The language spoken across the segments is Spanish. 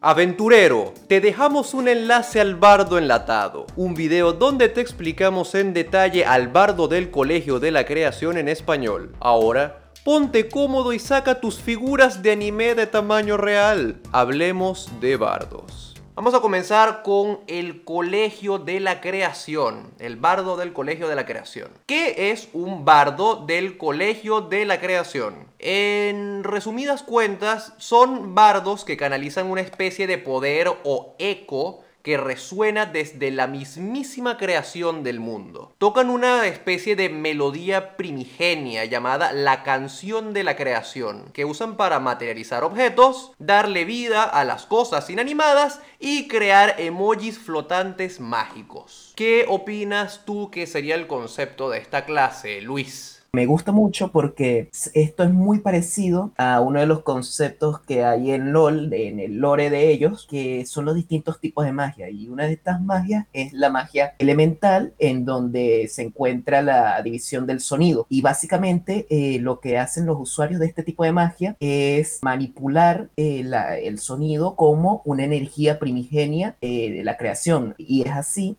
Aventurero, te dejamos un enlace al bardo enlatado, un video donde te explicamos en detalle al bardo del Colegio de la Creación en español. Ahora, ponte cómodo y saca tus figuras de anime de tamaño real. Hablemos de bardos. Vamos a comenzar con el Colegio de la Creación, el bardo del Colegio de la Creación. ¿Qué es un bardo del Colegio de la Creación? En resumidas cuentas, son bardos que canalizan una especie de poder o eco que resuena desde la mismísima creación del mundo. Tocan una especie de melodía primigenia llamada la canción de la creación, que usan para materializar objetos, darle vida a las cosas inanimadas y crear emojis flotantes mágicos. ¿Qué opinas tú que sería el concepto de esta clase, Luis? Me gusta mucho porque esto es muy parecido a uno de los conceptos que hay en LOL, en el lore de ellos, que son los distintos tipos de magia. Y una de estas magias es la magia elemental, en donde se encuentra la división del sonido. Y básicamente eh, lo que hacen los usuarios de este tipo de magia es manipular eh, el sonido como una energía primigenia eh, de la creación. Y es así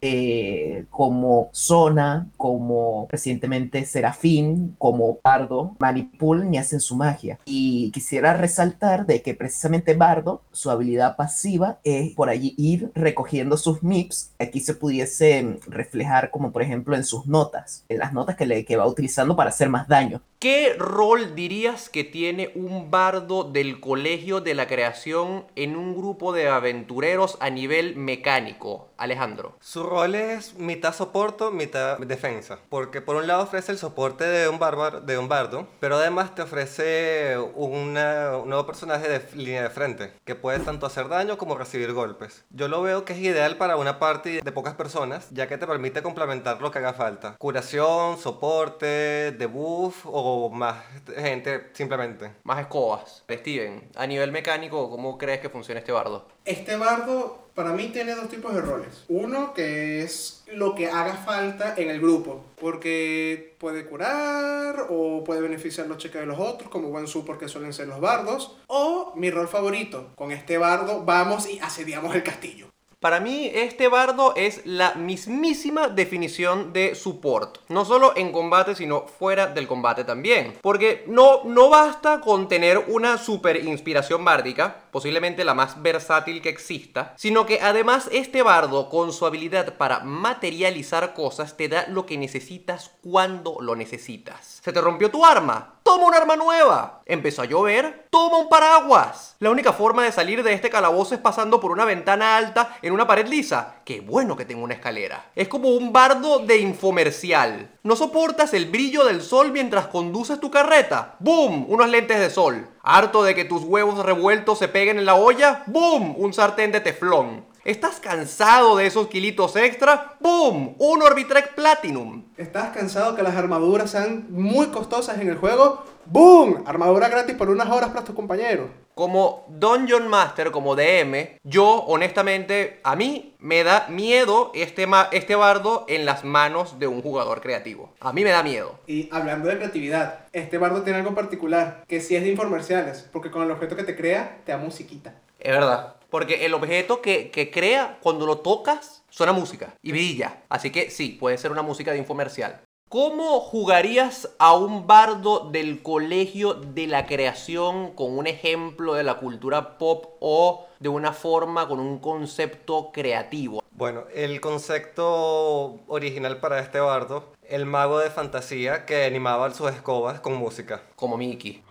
como Zona, como recientemente Serafín, como Bardo manipulan y hacen su magia. Y quisiera resaltar de que precisamente Bardo, su habilidad pasiva es por allí ir recogiendo sus MIPS. Aquí se pudiese reflejar como por ejemplo en sus notas, en las notas que, le, que va utilizando para hacer más daño. ¿Qué rol dirías que tiene un bardo del colegio de la creación en un grupo de aventureros a nivel mecánico? Alejandro. Su rol es mitad soporte, mitad defensa. Porque por un lado ofrece el soporte de un, bárbaro, de un bardo, pero además te ofrece un nuevo personaje de línea de frente, que puede tanto hacer daño como recibir golpes. Yo lo veo que es ideal para una party de pocas personas, ya que te permite complementar lo que haga falta. Curación, soporte, debuff o más gente simplemente? Más escobas. Steven, a nivel mecánico, ¿cómo crees que funciona este bardo? Este bardo para mí tiene dos tipos de roles. Uno que es lo que haga falta en el grupo, porque puede curar o puede beneficiar los cheques de los otros, como buen support que suelen ser los bardos. O mi rol favorito, con este bardo vamos y asediamos el castillo. Para mí, este bardo es la mismísima definición de support. No solo en combate, sino fuera del combate también. Porque no, no basta con tener una super inspiración bárdica, posiblemente la más versátil que exista, sino que además este bardo, con su habilidad para materializar cosas, te da lo que necesitas cuando lo necesitas. ¿Se te rompió tu arma? Toma un arma nueva. Empezó a llover, toma un paraguas. La única forma de salir de este calabozo es pasando por una ventana alta en una pared lisa. Qué bueno que tengo una escalera. Es como un bardo de infomercial. ¿No soportas el brillo del sol mientras conduces tu carreta? ¡Boom! Unos lentes de sol. ¿Harto de que tus huevos revueltos se peguen en la olla? ¡Boom! Un sartén de teflón. ¿Estás cansado de esos kilitos extra? ¡Boom! Un Orbitrek Platinum. ¿Estás cansado que las armaduras sean muy costosas en el juego? ¡Boom! Armadura gratis por unas horas para tus compañeros. Como Dungeon Master, como DM, yo honestamente, a mí me da miedo este, este bardo en las manos de un jugador creativo. A mí me da miedo. Y hablando de creatividad, este bardo tiene algo particular, que sí es de infomerciales, porque con el objeto que te crea, te da musiquita. Es verdad. Porque el objeto que, que, crea, cuando lo tocas, suena música y brilla. Así que sí, puede ser una música de infomercial. ¿Cómo jugarías a un bardo del colegio de la creación con un ejemplo de la cultura pop o de una forma con un concepto creativo? Bueno, el concepto original para este bardo, el mago de fantasía que animaba sus escobas con música. Como Mickey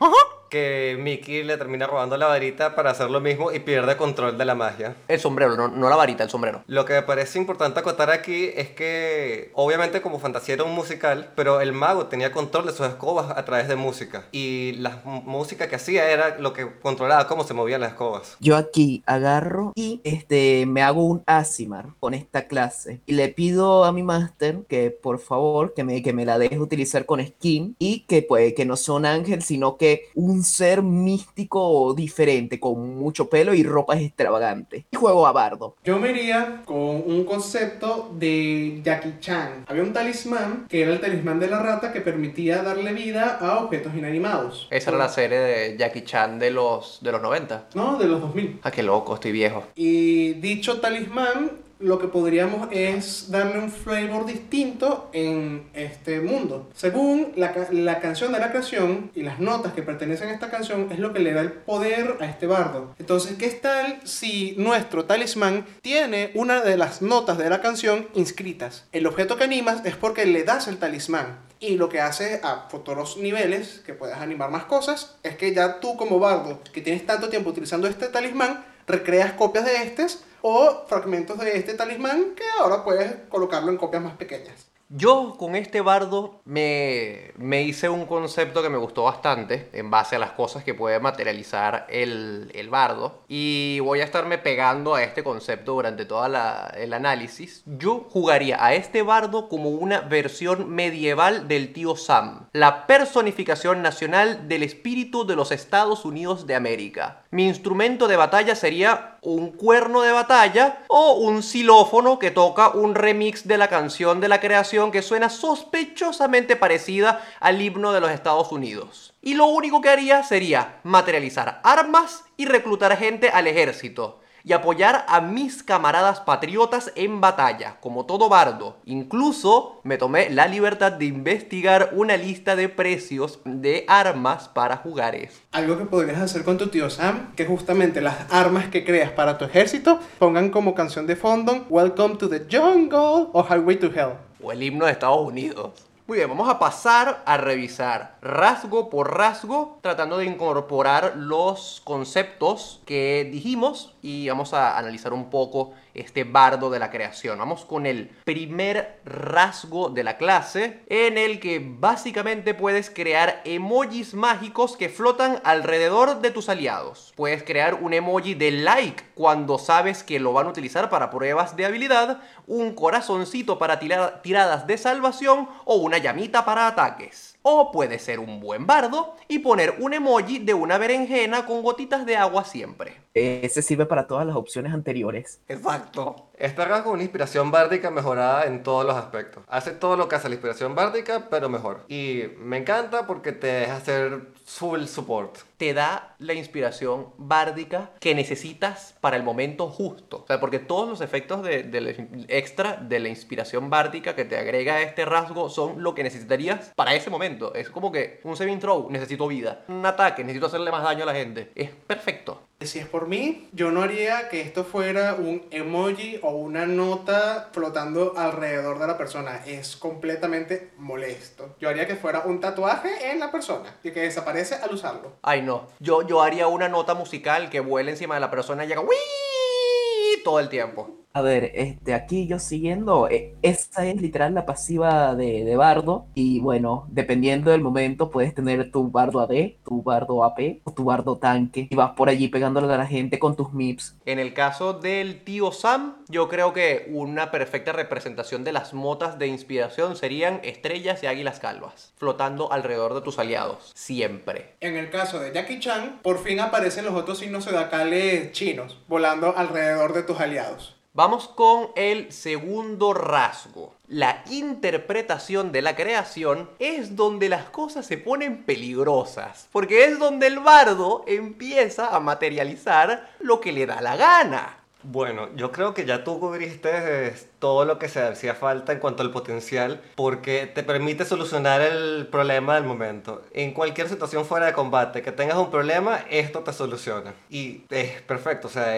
que Mickey le termina robando la varita para hacer lo mismo y pierde control de la magia. El sombrero, no, la varita, el sombrero. Lo que me parece importante acotar aquí es que, obviamente, como fantasía era un musical, pero el mago tenía control de sus escobas a través de música. Y la música que hacía era lo que controlaba cómo se movían las escobas. Yo aquí agarro y este, me hago un Asimar con esta clase. Y le pido a mi máster que, por favor, que me, que me la deje utilizar con skin y que, pues, que no sea un ángel, sino que un un ser místico diferente, con mucho pelo y ropas extravagantes. Y juego a bardo. Yo me iría con un concepto de Jackie Chan. Había un talismán que era el talismán de la rata que permitía darle vida a objetos inanimados. Esa era la serie de Jackie Chan de los, de los 90. No, de los 2000. Ah, qué loco, estoy viejo. Y dicho talismán lo que podríamos es darle un flavor distinto en este mundo. Según la, la canción de la creación y las notas que pertenecen a esta canción es lo que le da el poder a este bardo. Entonces, ¿qué tal si nuestro talismán tiene una de las notas de la canción inscritas? El objeto que animas es porque le das el talismán. Y lo que hace a futuros niveles, que puedas animar más cosas, es que ya tú como bardo, que tienes tanto tiempo utilizando este talismán, recreas copias de estos o fragmentos de este talismán que ahora puedes colocarlo en copias más pequeñas. Yo con este bardo me, me hice un concepto que me gustó bastante en base a las cosas que puede materializar el, el bardo y voy a estarme pegando a este concepto durante todo el análisis. Yo jugaría a este bardo como una versión medieval del tío Sam, la personificación nacional del espíritu de los Estados Unidos de América. Mi instrumento de batalla sería un cuerno de batalla o un xilófono que toca un remix de la canción de la creación que suena sospechosamente parecida al himno de los Estados Unidos. Y lo único que haría sería materializar armas y reclutar gente al ejército y apoyar a mis camaradas patriotas en batalla, como todo bardo. Incluso me tomé la libertad de investigar una lista de precios de armas para jugares. Algo que podrías hacer con tu tío Sam, que justamente las armas que creas para tu ejército pongan como canción de fondo Welcome to the Jungle o Highway to Hell. o el himno de Estados Unidos. Muy bien, vamos a pasar a revisar rasgo por rasgo, tratando de incorporar los conceptos que dijimos y vamos a analizar un poco este bardo de la creación. Vamos con el primer rasgo de la clase, en el que básicamente puedes crear emojis mágicos que flotan alrededor de tus aliados. Puedes crear un emoji de like cuando sabes que lo van a utilizar para pruebas de habilidad, un corazoncito para tira- tiradas de salvación o una llamita para ataques. O puede ser un buen bardo y poner un emoji de una berenjena con gotitas de agua siempre. Ese sirve para todas las opciones anteriores. Exacto. Este rasgo es una inspiración bárdica mejorada en todos los aspectos. Hace todo lo que hace la inspiración bárdica, pero mejor. Y me encanta porque te deja hacer full support. Te da la inspiración bárdica que necesitas para el momento justo. O sea, porque todos los efectos de, de la- extra de la inspiración bárdica que te agrega este rasgo son lo que necesitarías para ese momento. Es como que un saving throw, necesito vida. Un ataque, necesito hacerle más daño a la gente. Es perfecto. Si es por mí, yo no haría que esto fuera un emoji o una nota flotando alrededor de la persona. Es completamente molesto. Yo haría que fuera un tatuaje en la persona y que desaparece al usarlo. Ay, no. Yo, yo haría una nota musical que vuele encima de la persona y haga ¡Wii! todo el tiempo. A ver, este, aquí yo siguiendo, eh, esa es literal la pasiva de, de bardo. Y bueno, dependiendo del momento, puedes tener tu bardo AD, tu bardo AP o tu bardo tanque. Y vas por allí pegándole a la gente con tus MIPS. En el caso del tío Sam, yo creo que una perfecta representación de las motas de inspiración serían estrellas y águilas calvas, flotando alrededor de tus aliados, siempre. En el caso de Jackie Chan, por fin aparecen los otros signos zodiacales chinos volando alrededor de tus aliados. Vamos con el segundo rasgo. La interpretación de la creación es donde las cosas se ponen peligrosas, porque es donde el bardo empieza a materializar lo que le da la gana. Bueno, yo creo que ya tú cubriste todo lo que se hacía falta en cuanto al potencial, porque te permite solucionar el problema del momento. En cualquier situación fuera de combate que tengas un problema, esto te soluciona. Y es perfecto, o sea,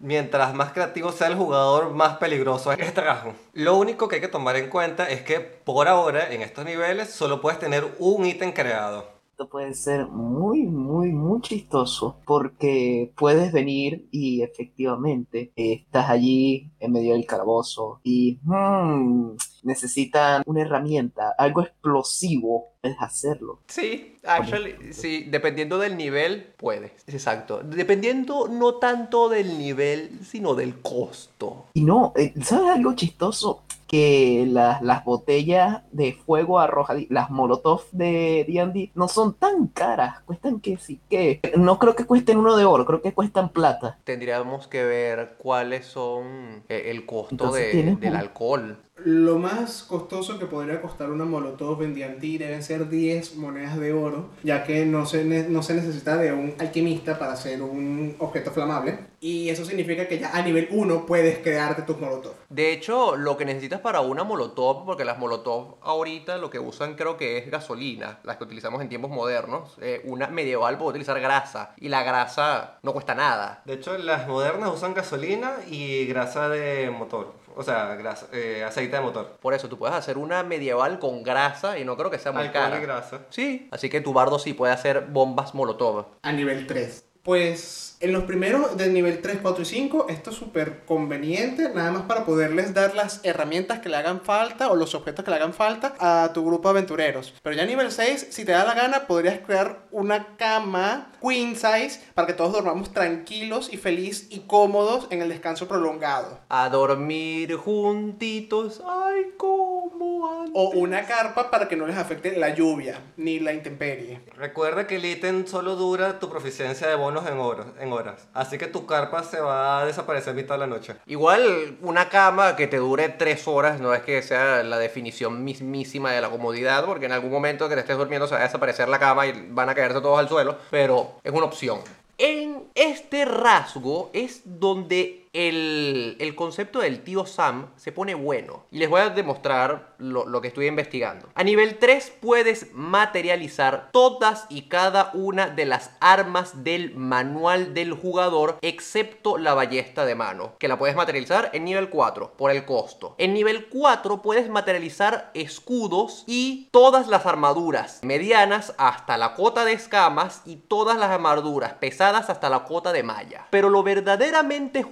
mientras más creativo sea el jugador, más peligroso es este rasgo. Lo único que hay que tomar en cuenta es que por ahora, en estos niveles, solo puedes tener un ítem creado. Esto puede ser muy, muy, muy chistoso porque puedes venir y efectivamente eh, estás allí en medio del calabozo y hmm, necesitan una herramienta, algo explosivo, puedes hacerlo. Sí, actually, sí, dependiendo del nivel, puedes. Exacto. Dependiendo no tanto del nivel, sino del costo. Y no, eh, ¿sabes algo chistoso? Que las, las botellas de fuego arrojadizas, las molotov de D&D, no son tan caras, cuestan que sí que, no creo que cuesten uno de oro, creo que cuestan plata. Tendríamos que ver cuáles son eh, el costo Entonces de- tienes del un- alcohol. Lo más costoso que podría costar una Molotov en deben ser 10 monedas de oro, ya que no se, no se necesita de un alquimista para hacer un objeto flamable. Y eso significa que ya a nivel 1 puedes crearte tus Molotov. De hecho, lo que necesitas para una molotov, porque las molotov ahorita lo que usan creo que es gasolina, las que utilizamos en tiempos modernos. eh, una medieval puede utilizar grasa y la grasa no cuesta nada. De hecho, las modernas usan gasolina y grasa de motor. O sea, grasa, eh, aceite de motor. Por eso tú puedes hacer una medieval con grasa y no creo que sea muy Alcohol cara. y grasa. Sí, así que tu bardo sí puede hacer bombas molotov. a nivel 3. Pues en los primeros del nivel 3, 4 y 5, esto es súper conveniente, nada más para poderles dar las herramientas que le hagan falta o los objetos que le hagan falta a tu grupo de aventureros. Pero ya a nivel 6, si te da la gana, podrías crear una cama queen size para que todos dormamos tranquilos y feliz y cómodos en el descanso prolongado. A dormir juntitos, ay, cómo antes. O una carpa para que no les afecte la lluvia ni la intemperie. Recuerda que el ítem solo dura tu proficiencia de bonos en horas, horas. Así que tu carpa se va a desaparecer mitad de la noche. Igual una cama que te dure tres horas no es que sea la definición mismísima de la comodidad, porque en algún momento que te estés durmiendo se va a desaparecer la cama y van a caerse todos al suelo, pero es una opción. En este rasgo es donde el, el concepto del tío Sam se pone bueno. Y les voy a demostrar lo, lo que estoy investigando. A nivel 3 puedes materializar todas y cada una de las armas del manual del jugador, excepto la ballesta de mano, que la puedes materializar en nivel 4 por el costo. En nivel 4 puedes materializar escudos y todas las armaduras medianas hasta la cota de escamas y todas las armaduras pesadas hasta la cota de malla. Pero lo verdaderamente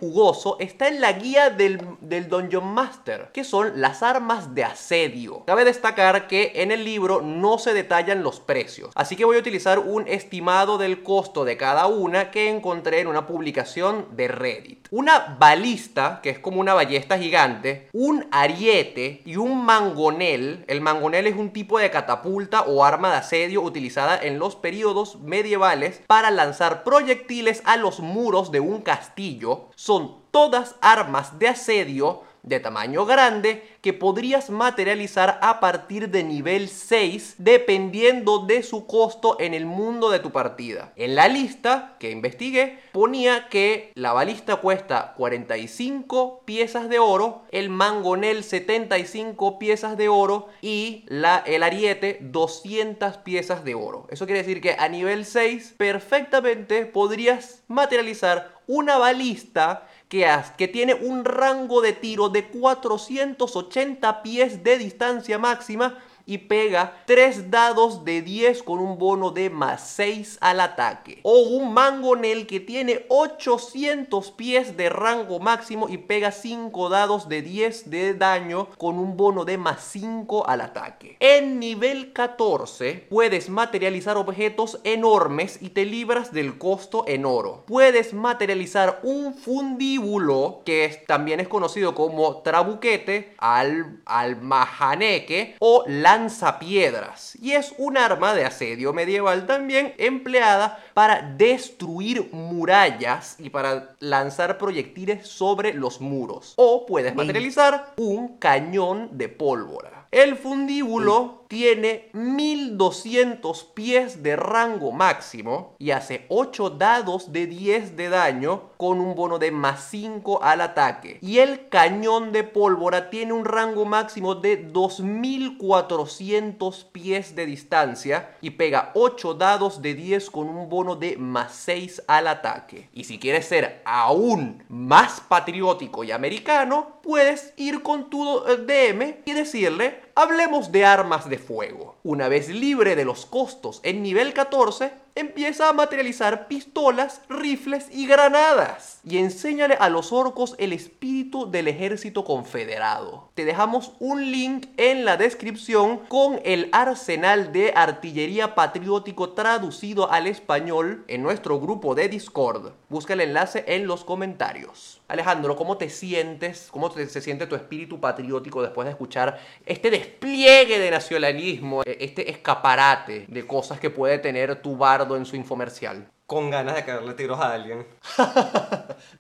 está en la guía del, del Dungeon Master, que son las armas de asedio. Cabe destacar que en el libro no se detallan los precios, así que voy a utilizar un estimado del costo de cada una que encontré en una publicación de Reddit. Una balista, que es como una ballesta gigante, un ariete y un mangonel. El mangonel es un tipo de catapulta o arma de asedio utilizada en los periodos medievales para lanzar proyectiles a los muros de un castillo. Son todas armas de asedio de tamaño grande que podrías materializar a partir de nivel 6 dependiendo de su costo en el mundo de tu partida. En la lista que investigué ponía que la balista cuesta 45 piezas de oro, el mangonel 75 piezas de oro y la, el ariete 200 piezas de oro. Eso quiere decir que a nivel 6 perfectamente podrías materializar una balista que, que tiene un rango de tiro de 480 pies de distancia máxima y pega 3 dados de 10 con un bono de más 6 al ataque. O un mangonel que tiene 800 pies de rango máximo y pega 5 dados de 10 de daño con un bono de más 5 al ataque. En nivel 14 puedes materializar objetos enormes y te libras del costo en oro. Puedes materializar un fundíbulo que también es conocido como trabuquete, al, almajaneque o lanzapiedras. Y es un arma de asedio medieval también empleada para destruir murallas y para lanzar proyectiles sobre los muros. O puedes materializar un cañón de pólvora. El fundíbulo tiene 1200 pies de rango máximo y hace 8 dados de 10 de daño con un bono de más 5 al ataque. Y el cañón de pólvora tiene un rango máximo de 2400 pies de distancia y pega 8 dados de 10 con un bono de más 6 al ataque. Y si quieres ser aún más patriótico y americano, puedes ir con tu DM y decirle, hablemos de armas de fuego. Una vez libre de los costos en nivel 14, empieza a materializar pistolas, rifles y granadas. Y enséñale a los orcos el espíritu del ejército confederado. Te dejamos un link en la descripción con el arsenal de artillería patriótico traducido al español en nuestro grupo de Discord. Busca el enlace en los comentarios. Alejandro, ¿cómo te sientes? ¿Cómo se siente tu espíritu patriótico después de escuchar este despliegue de nacionalismo, e- este escaparate de cosas que puede tener tu bardo en su infomercial? Con ganas de caerle tiros a alguien.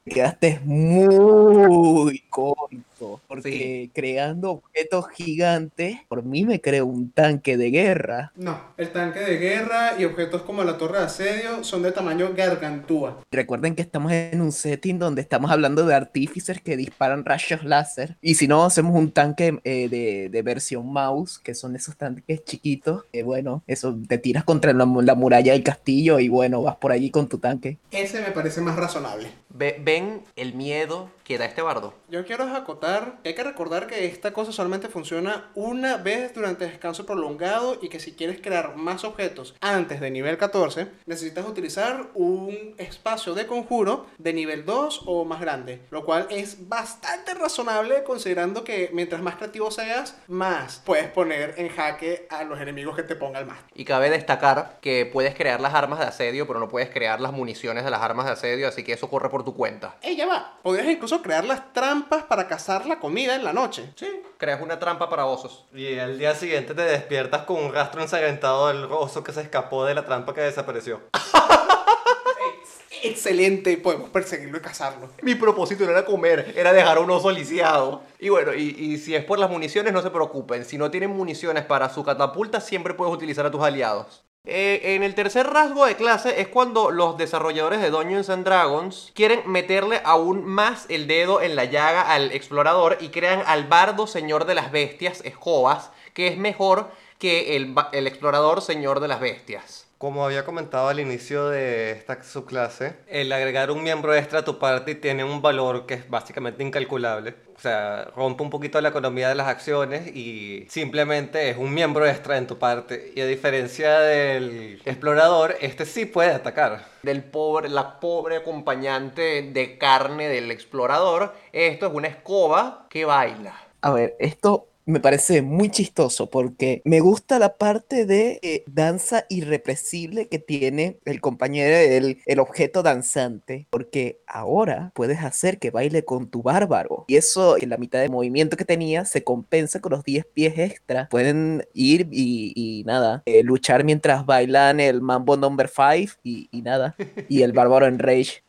Te quedaste muy corto, porque creando objetos gigantes, por mí me creo un tanque de guerra. No, el tanque de guerra y objetos como la torre de asedio son de tamaño gargantúa. Recuerden que estamos en un setting donde estamos hablando de artífices que disparan rayos láser. Y si no, hacemos un tanque eh, de, de versión mouse, que son esos tanques chiquitos. Que bueno, eso te tiras contra la, la muralla del castillo y bueno, vas por allí con tu tanque. Ese me parece más razonable. Ve- ¿Ven el miedo que da este bardo? Yo quiero acotar que hay que recordar que esta cosa solamente funciona una vez durante descanso prolongado y que si quieres crear más objetos antes de nivel 14, necesitas utilizar un espacio de conjuro de nivel 2 o más grande, lo cual es bastante razonable considerando que mientras más creativo seas, más puedes poner en jaque a los enemigos que te ponga el más. Y cabe destacar que puedes crear las armas de asedio, pero no puedes crear las municiones de las armas de asedio, así que eso corre por tu cuenta. ¡Ey, ya va! Podrías incluso crear las trampas para cazar la comida en la noche. Sí, creas una trampa para osos. Y al día siguiente te despiertas con un rastro ensangrentado del oso que se escapó de la trampa que desapareció. Excelente, y podemos perseguirlo y cazarlo. Mi propósito no era comer, era dejar a un oso lisiado. Y bueno, y, y si es por las municiones, no se preocupen. Si no tienen municiones para su catapulta, siempre puedes utilizar a tus aliados. Eh, en el tercer rasgo de clase es cuando los desarrolladores de Dungeons and Dragons quieren meterle aún más el dedo en la llaga al explorador y crean al bardo señor de las bestias, Escobas, que es mejor que el, el explorador señor de las bestias. Como había comentado al inicio de esta subclase, el agregar un miembro extra a tu party tiene un valor que es básicamente incalculable. O sea, rompe un poquito la economía de las acciones y simplemente es un miembro extra en tu parte. Y a diferencia del explorador, este sí puede atacar. del pobre, la pobre acompañante de carne del explorador. Esto es una escoba que baila. A ver, esto me parece muy chistoso porque me gusta la parte de eh, danza irrepresible que tiene el compañero, el, el objeto danzante, porque ahora puedes hacer que baile con tu bárbaro. Y eso, en la mitad de movimiento que tenía, se compensa con los 10 pies extra. Pueden ir y, y nada, eh, luchar mientras bailan el Mambo Number 5 y, y nada, y el bárbaro en Rage.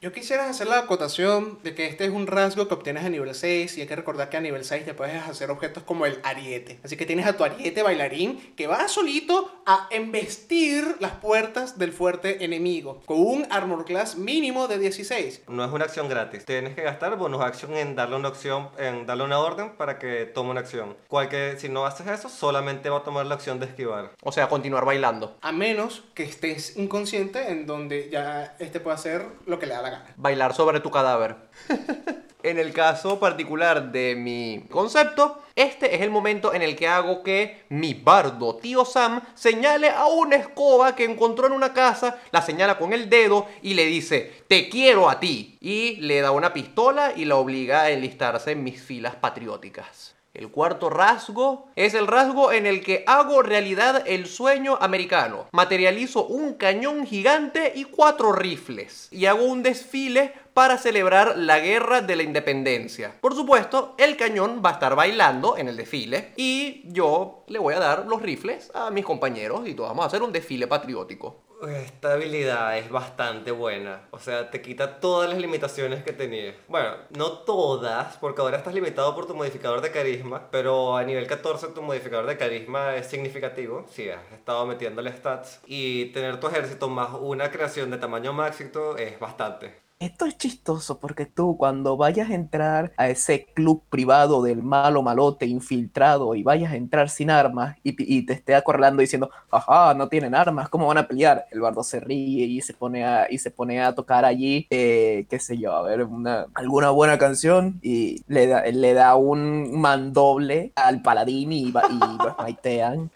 Yo quisiera hacer la acotación de que este es un rasgo que obtienes a nivel 6 y hay que recordar que a nivel 6 te puedes hacer objetos como el ariete. Así que tienes a tu ariete bailarín que va solito a embestir las puertas del fuerte enemigo con un armor class mínimo de 16. No es una acción gratis. Tienes que gastar bonus action en darle una opción, en darle una orden para que tome una acción. Cualquier, si no haces eso, solamente va a tomar la acción de esquivar. O sea, continuar bailando. A menos que estés inconsciente en donde ya este puede hacer lo que le da la gana. Bailar sobre tu cadáver. en el caso particular de mi concepto, este es el momento en el que hago que mi bardo tío Sam señale a una escoba que encontró en una casa, la señala con el dedo y le dice, te quiero a ti. Y le da una pistola y la obliga a enlistarse en mis filas patrióticas. El cuarto rasgo es el rasgo en el que hago realidad el sueño americano. Materializo un cañón gigante y cuatro rifles. Y hago un desfile para celebrar la guerra de la independencia. Por supuesto, el cañón va a estar bailando en el desfile y yo le voy a dar los rifles a mis compañeros y todos vamos a hacer un desfile patriótico. Esta habilidad es bastante buena. O sea, te quita todas las limitaciones que tenías. Bueno, no todas, porque ahora estás limitado por tu modificador de carisma. Pero a nivel 14 tu modificador de carisma es significativo. Si has estado metiéndole stats. Y tener tu ejército más una creación de tamaño máximo es bastante. Esto es chistoso porque tú cuando vayas a entrar a ese club privado del malo malote infiltrado y vayas a entrar sin armas y, y te esté acorralando diciendo, ajá, no tienen armas, ¿cómo van a pelear? El bardo se ríe y se pone a, y se pone a tocar allí, eh, qué sé yo, a ver, una, alguna buena canción y le da, le da un mandoble al paladín y, va- y pues, maitean.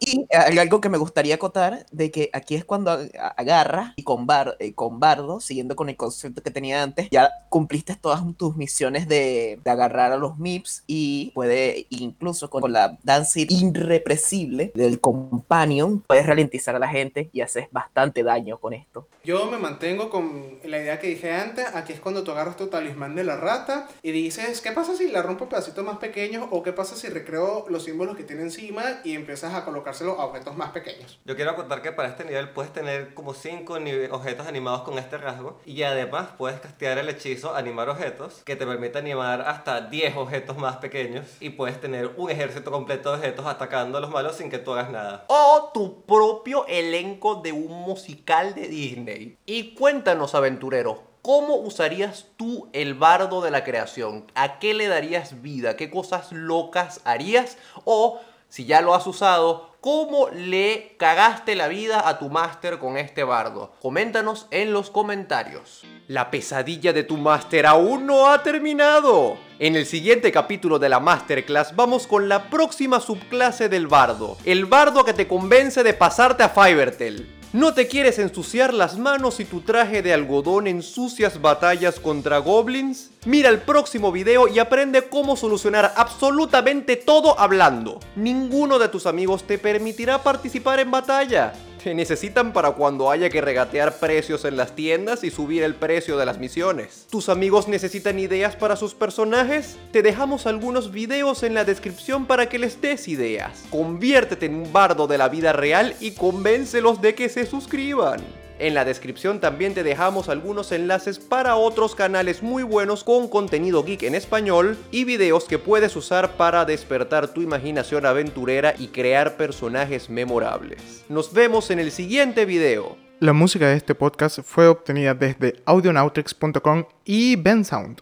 Y algo que me gustaría acotar, de que aquí es cuando ag- agarras y con, bar, eh, con Bardo, siguiendo con el concepto que tenía antes, ya cumpliste todas tus misiones de, de agarrar a los MIPS y puede, incluso con, con la danza irrepresible del Companion, puedes ralentizar a la gente y haces bastante daño con esto. Yo me mantengo con la idea que dije antes, aquí es cuando tú agarras tu talismán de la rata y dices, ¿qué pasa si la rompo en pedacitos más pequeños? ¿O qué pasa si recreo los símbolos que tiene encima y empiezas a colocárselo a objetos más pequeños? Yo quiero contar que para este nivel puedes tener como 5 objetos animados con este rasgo y además puedes castear el hechizo animar objetos que te permite animar hasta 10 objetos más pequeños y puedes tener un ejército completo de objetos atacando a los malos sin que tú hagas nada. o tu propio elenco de un musical de Disney. Y cuéntanos, aventurero, ¿cómo usarías tú el bardo de la creación? ¿A qué le darías vida? ¿Qué cosas locas harías? O, si ya lo has usado, ¿cómo le cagaste la vida a tu máster con este bardo? Coméntanos en los comentarios. La pesadilla de tu máster aún no ha terminado. En el siguiente capítulo de la Masterclass vamos con la próxima subclase del bardo. El bardo que te convence de pasarte a Fivertel. ¿No te quieres ensuciar las manos y tu traje de algodón en sucias batallas contra goblins? Mira el próximo video y aprende cómo solucionar absolutamente todo hablando. Ninguno de tus amigos te permitirá participar en batalla. Te necesitan para cuando haya que regatear precios en las tiendas y subir el precio de las misiones. ¿Tus amigos necesitan ideas para sus personajes? Te dejamos algunos videos en la descripción para que les des ideas. Conviértete en un bardo de la vida real y convéncelos de que se suscriban. En la descripción también te dejamos algunos enlaces para otros canales muy buenos con contenido geek en español y videos que puedes usar para despertar tu imaginación aventurera y crear personajes memorables. Nos vemos en el siguiente video. La música de este podcast fue obtenida desde audionautrix.com y Bensound.